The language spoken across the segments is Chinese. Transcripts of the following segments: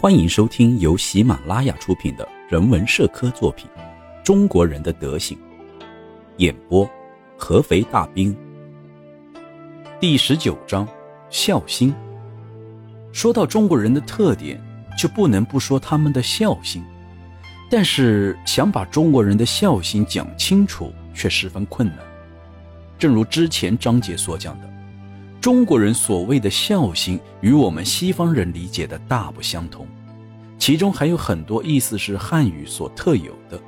欢迎收听由喜马拉雅出品的人文社科作品《中国人的德行》，演播合肥大兵。第十九章：孝心。说到中国人的特点，就不能不说他们的孝心。但是想把中国人的孝心讲清楚，却十分困难。正如之前章节所讲的。中国人所谓的孝心与我们西方人理解的大不相同，其中还有很多意思是汉语所特有的，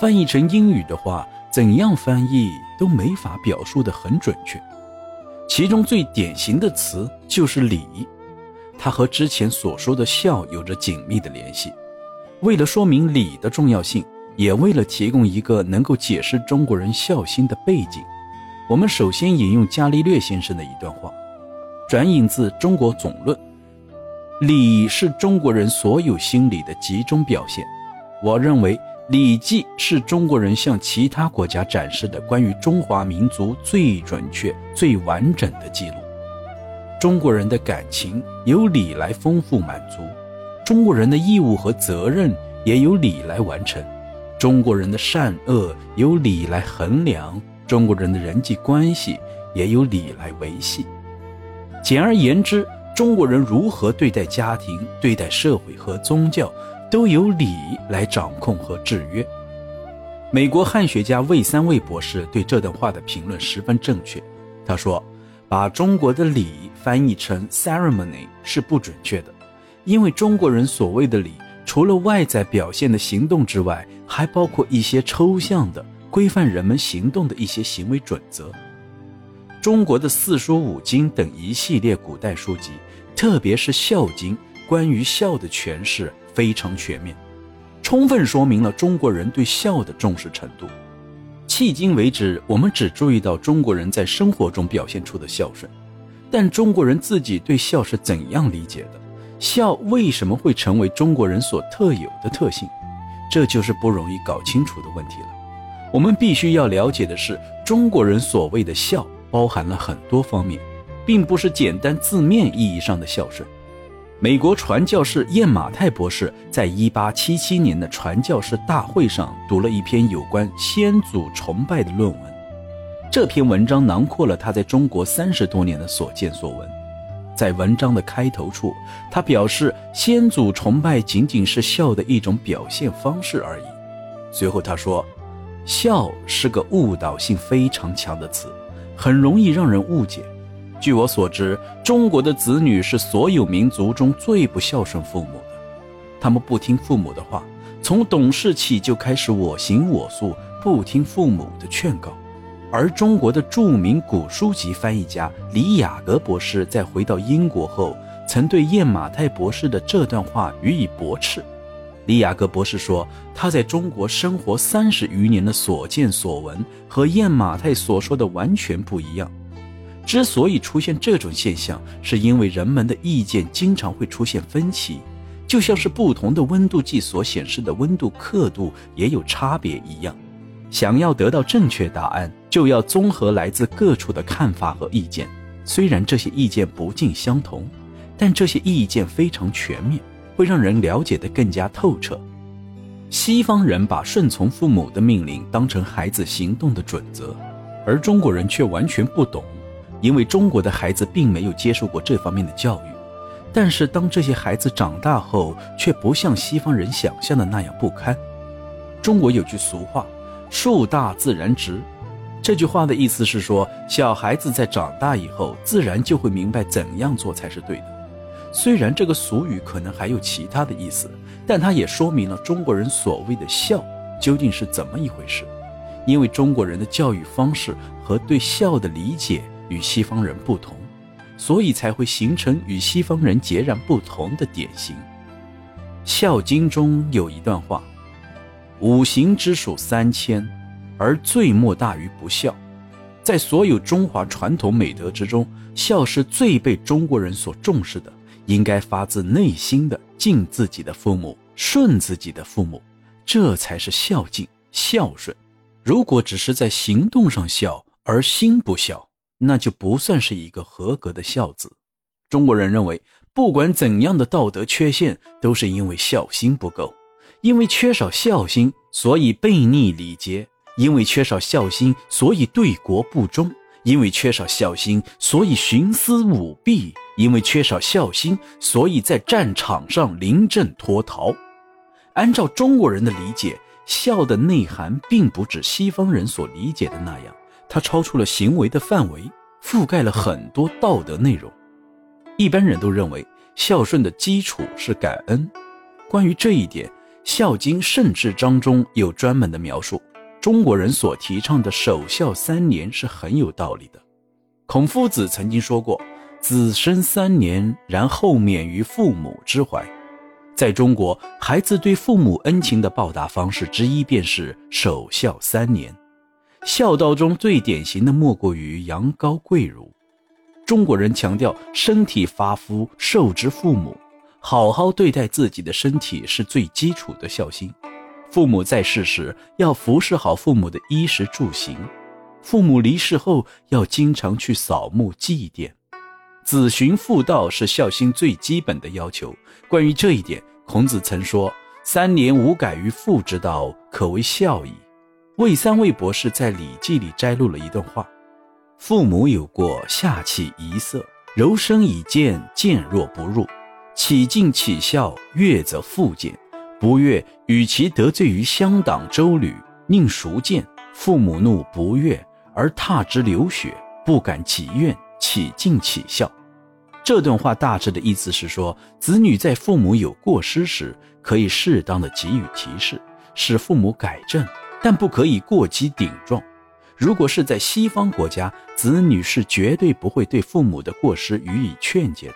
翻译成英语的话，怎样翻译都没法表述的很准确。其中最典型的词就是礼，它和之前所说的孝有着紧密的联系。为了说明礼的重要性，也为了提供一个能够解释中国人孝心的背景。我们首先引用伽利略先生的一段话，转引自《中国总论》：“礼是中国人所有心理的集中表现。”我认为，《礼记》是中国人向其他国家展示的关于中华民族最准确、最完整的记录。中国人的感情由礼来丰富满足，中国人的义务和责任也由礼来完成，中国人的善恶由礼来衡量。中国人的人际关系也有礼来维系。简而言之，中国人如何对待家庭、对待社会和宗教，都由礼来掌控和制约。美国汉学家魏三卫博士对这段话的评论十分正确。他说：“把中国的礼翻译成 ceremony 是不准确的，因为中国人所谓的礼，除了外在表现的行动之外，还包括一些抽象的。”规范人们行动的一些行为准则。中国的四书五经等一系列古代书籍，特别是《孝经》，关于孝的诠释非常全面，充分说明了中国人对孝的重视程度。迄今为止，我们只注意到中国人在生活中表现出的孝顺，但中国人自己对孝是怎样理解的？孝为什么会成为中国人所特有的特性？这就是不容易搞清楚的问题了。我们必须要了解的是，中国人所谓的孝包含了很多方面，并不是简单字面意义上的孝顺。美国传教士燕马泰博士在1877年的传教士大会上读了一篇有关先祖崇拜的论文，这篇文章囊括了他在中国三十多年的所见所闻。在文章的开头处，他表示先祖崇拜仅仅是孝的一种表现方式而已。随后他说。孝是个误导性非常强的词，很容易让人误解。据我所知，中国的子女是所有民族中最不孝顺父母的，他们不听父母的话，从懂事起就开始我行我素，不听父母的劝告。而中国的著名古书籍翻译家李雅阁博士在回到英国后，曾对燕马泰博士的这段话予以驳斥。李雅各博士说：“他在中国生活三十余年的所见所闻和燕马泰所说的完全不一样。之所以出现这种现象，是因为人们的意见经常会出现分歧，就像是不同的温度计所显示的温度刻度也有差别一样。想要得到正确答案，就要综合来自各处的看法和意见。虽然这些意见不尽相同，但这些意见非常全面。”会让人了解得更加透彻。西方人把顺从父母的命令当成孩子行动的准则，而中国人却完全不懂，因为中国的孩子并没有接受过这方面的教育。但是当这些孩子长大后，却不像西方人想象的那样不堪。中国有句俗话：“树大自然直。”这句话的意思是说，小孩子在长大以后，自然就会明白怎样做才是对的。虽然这个俗语可能还有其他的意思，但它也说明了中国人所谓的孝究竟是怎么一回事。因为中国人的教育方式和对孝的理解与西方人不同，所以才会形成与西方人截然不同的典型。《孝经》中有一段话：“五行之属三千，而最莫大于不孝。”在所有中华传统美德之中，孝是最被中国人所重视的。应该发自内心的敬自己的父母，顺自己的父母，这才是孝敬孝顺。如果只是在行动上孝而心不孝，那就不算是一个合格的孝子。中国人认为，不管怎样的道德缺陷，都是因为孝心不够，因为缺少孝心，所以悖逆礼节；因为缺少孝心，所以对国不忠；因为缺少孝心，所以徇私舞弊；因为缺少孝心，所以在战场上临阵脱逃。按照中国人的理解，孝的内涵并不指西方人所理解的那样，它超出了行为的范围，覆盖了很多道德内容。一般人都认为孝顺的基础是感恩。关于这一点，《孝经·圣治章》中有专门的描述。中国人所提倡的守孝三年是很有道理的。孔夫子曾经说过：“子生三年，然后免于父母之怀。”在中国，孩子对父母恩情的报答方式之一便是守孝三年。孝道中最典型的莫过于羊羔跪乳。中国人强调身体发肤受之父母，好好对待自己的身体是最基础的孝心。父母在世时要服侍好父母的衣食住行，父母离世后要经常去扫墓祭奠。子循父道是孝心最基本的要求。关于这一点，孔子曾说：“三年无改于父之道，可谓孝矣。”魏三魏博士在《礼记》里摘录了一段话：“父母有过，下气仪色，柔声以谏，谏若不入，起敬起孝，悦则复谏，不悦，与其得罪于乡党周旅，宁孰见？父母怒不悦，而踏之流血，不敢疾怨，起敬起孝。”这段话大致的意思是说，子女在父母有过失时，可以适当的给予提示，使父母改正，但不可以过激顶撞。如果是在西方国家，子女是绝对不会对父母的过失予以劝诫的，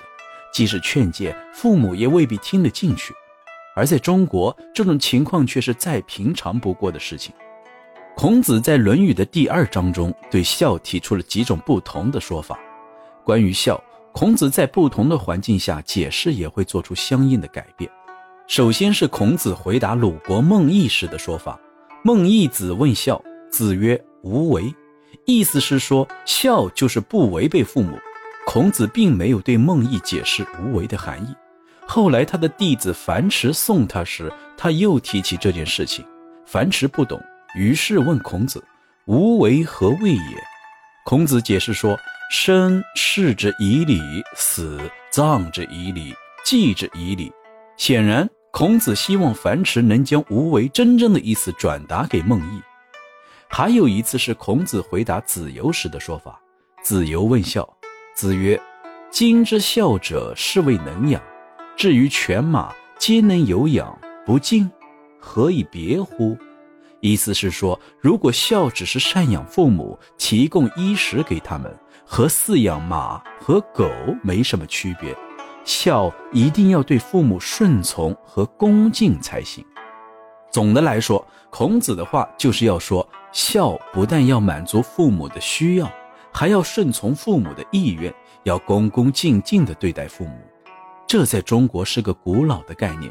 即使劝诫，父母也未必听得进去。而在中国，这种情况却是再平常不过的事情。孔子在《论语》的第二章中，对孝提出了几种不同的说法。关于孝。孔子在不同的环境下解释也会做出相应的改变。首先是孔子回答鲁国孟益时的说法：“孟益子问孝，子曰：无为。”意思是说孝就是不违背父母。孔子并没有对孟益解释无为的含义。后来他的弟子樊迟送他时，他又提起这件事情。樊迟不懂，于是问孔子：“无为何谓也？”孔子解释说。生视之以礼，死葬之以礼，祭之以礼。显然，孔子希望樊迟能将无为真正的意思转达给孟益。还有一次是孔子回答子游时的说法：子游问孝，子曰：“今之孝者，是谓能养。至于犬马，皆能有养，不敬，何以别乎？”意思是说，如果孝只是赡养父母，提供衣食给他们。和饲养马和狗没什么区别，孝一定要对父母顺从和恭敬才行。总的来说，孔子的话就是要说，孝不但要满足父母的需要，还要顺从父母的意愿，要恭恭敬敬地对待父母。这在中国是个古老的概念。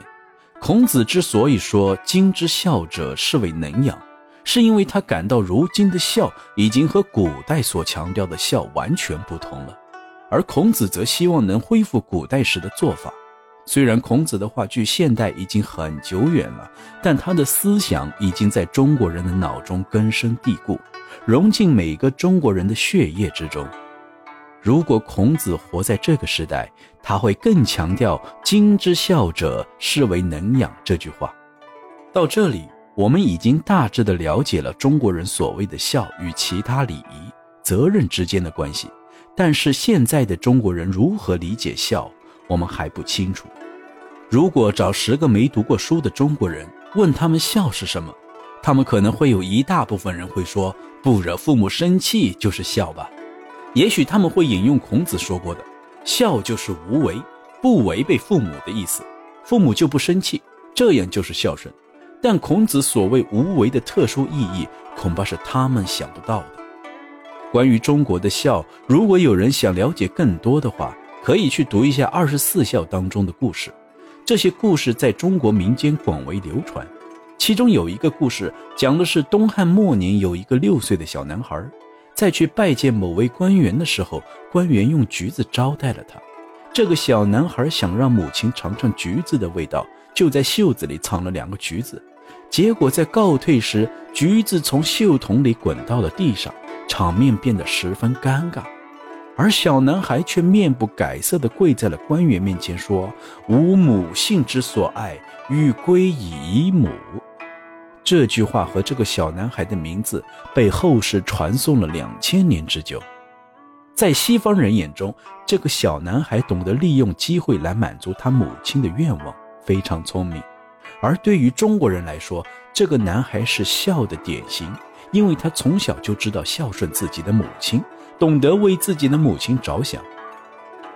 孔子之所以说“今之孝者，是谓能养”。是因为他感到如今的孝已经和古代所强调的孝完全不同了，而孔子则希望能恢复古代时的做法。虽然孔子的话距现代已经很久远了，但他的思想已经在中国人的脑中根深蒂固，融进每个中国人的血液之中。如果孔子活在这个时代，他会更强调“今之孝者，是为能养”这句话。到这里。我们已经大致的了解了中国人所谓的孝与其他礼仪、责任之间的关系，但是现在的中国人如何理解孝，我们还不清楚。如果找十个没读过书的中国人问他们孝是什么，他们可能会有一大部分人会说不惹父母生气就是孝吧。也许他们会引用孔子说过的，孝就是无为，不违背父母的意思，父母就不生气，这样就是孝顺。但孔子所谓无为的特殊意义，恐怕是他们想不到的。关于中国的孝，如果有人想了解更多的话，可以去读一下二十四孝当中的故事。这些故事在中国民间广为流传。其中有一个故事，讲的是东汉末年有一个六岁的小男孩，在去拜见某位官员的时候，官员用橘子招待了他。这个小男孩想让母亲尝尝橘子的味道，就在袖子里藏了两个橘子。结果在告退时，橘子从袖筒里滚到了地上，场面变得十分尴尬。而小男孩却面不改色地跪在了官员面前，说：“吾母性之所爱，欲归以母。”这句话和这个小男孩的名字被后世传颂了两千年之久。在西方人眼中，这个小男孩懂得利用机会来满足他母亲的愿望，非常聪明；而对于中国人来说，这个男孩是孝的典型，因为他从小就知道孝顺自己的母亲。懂得为自己的母亲着想。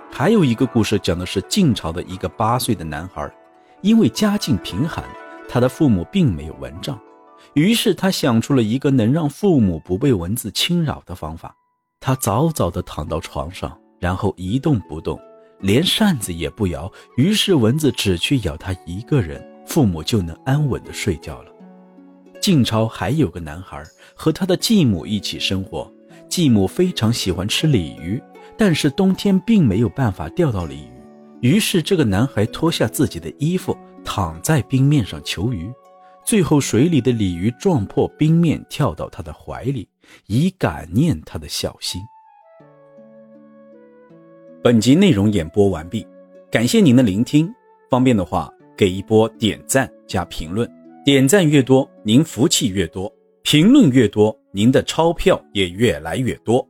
还有一个故事讲的是晋朝的一个八岁的男孩，因为家境贫寒，他的父母并没有蚊帐，于是他想出了一个能让父母不被蚊子侵扰的方法。他早早地躺到床上，然后一动不动，连扇子也不摇，于是蚊子只去咬他一个人，父母就能安稳地睡觉了。晋朝还有个男孩和他的继母一起生活。继母非常喜欢吃鲤鱼，但是冬天并没有办法钓到鲤鱼。于是，这个男孩脱下自己的衣服，躺在冰面上求鱼。最后，水里的鲤鱼撞破冰面，跳到他的怀里，以感念他的孝心。本集内容演播完毕，感谢您的聆听。方便的话，给一波点赞加评论，点赞越多，您福气越多。评论越多，您的钞票也越来越多。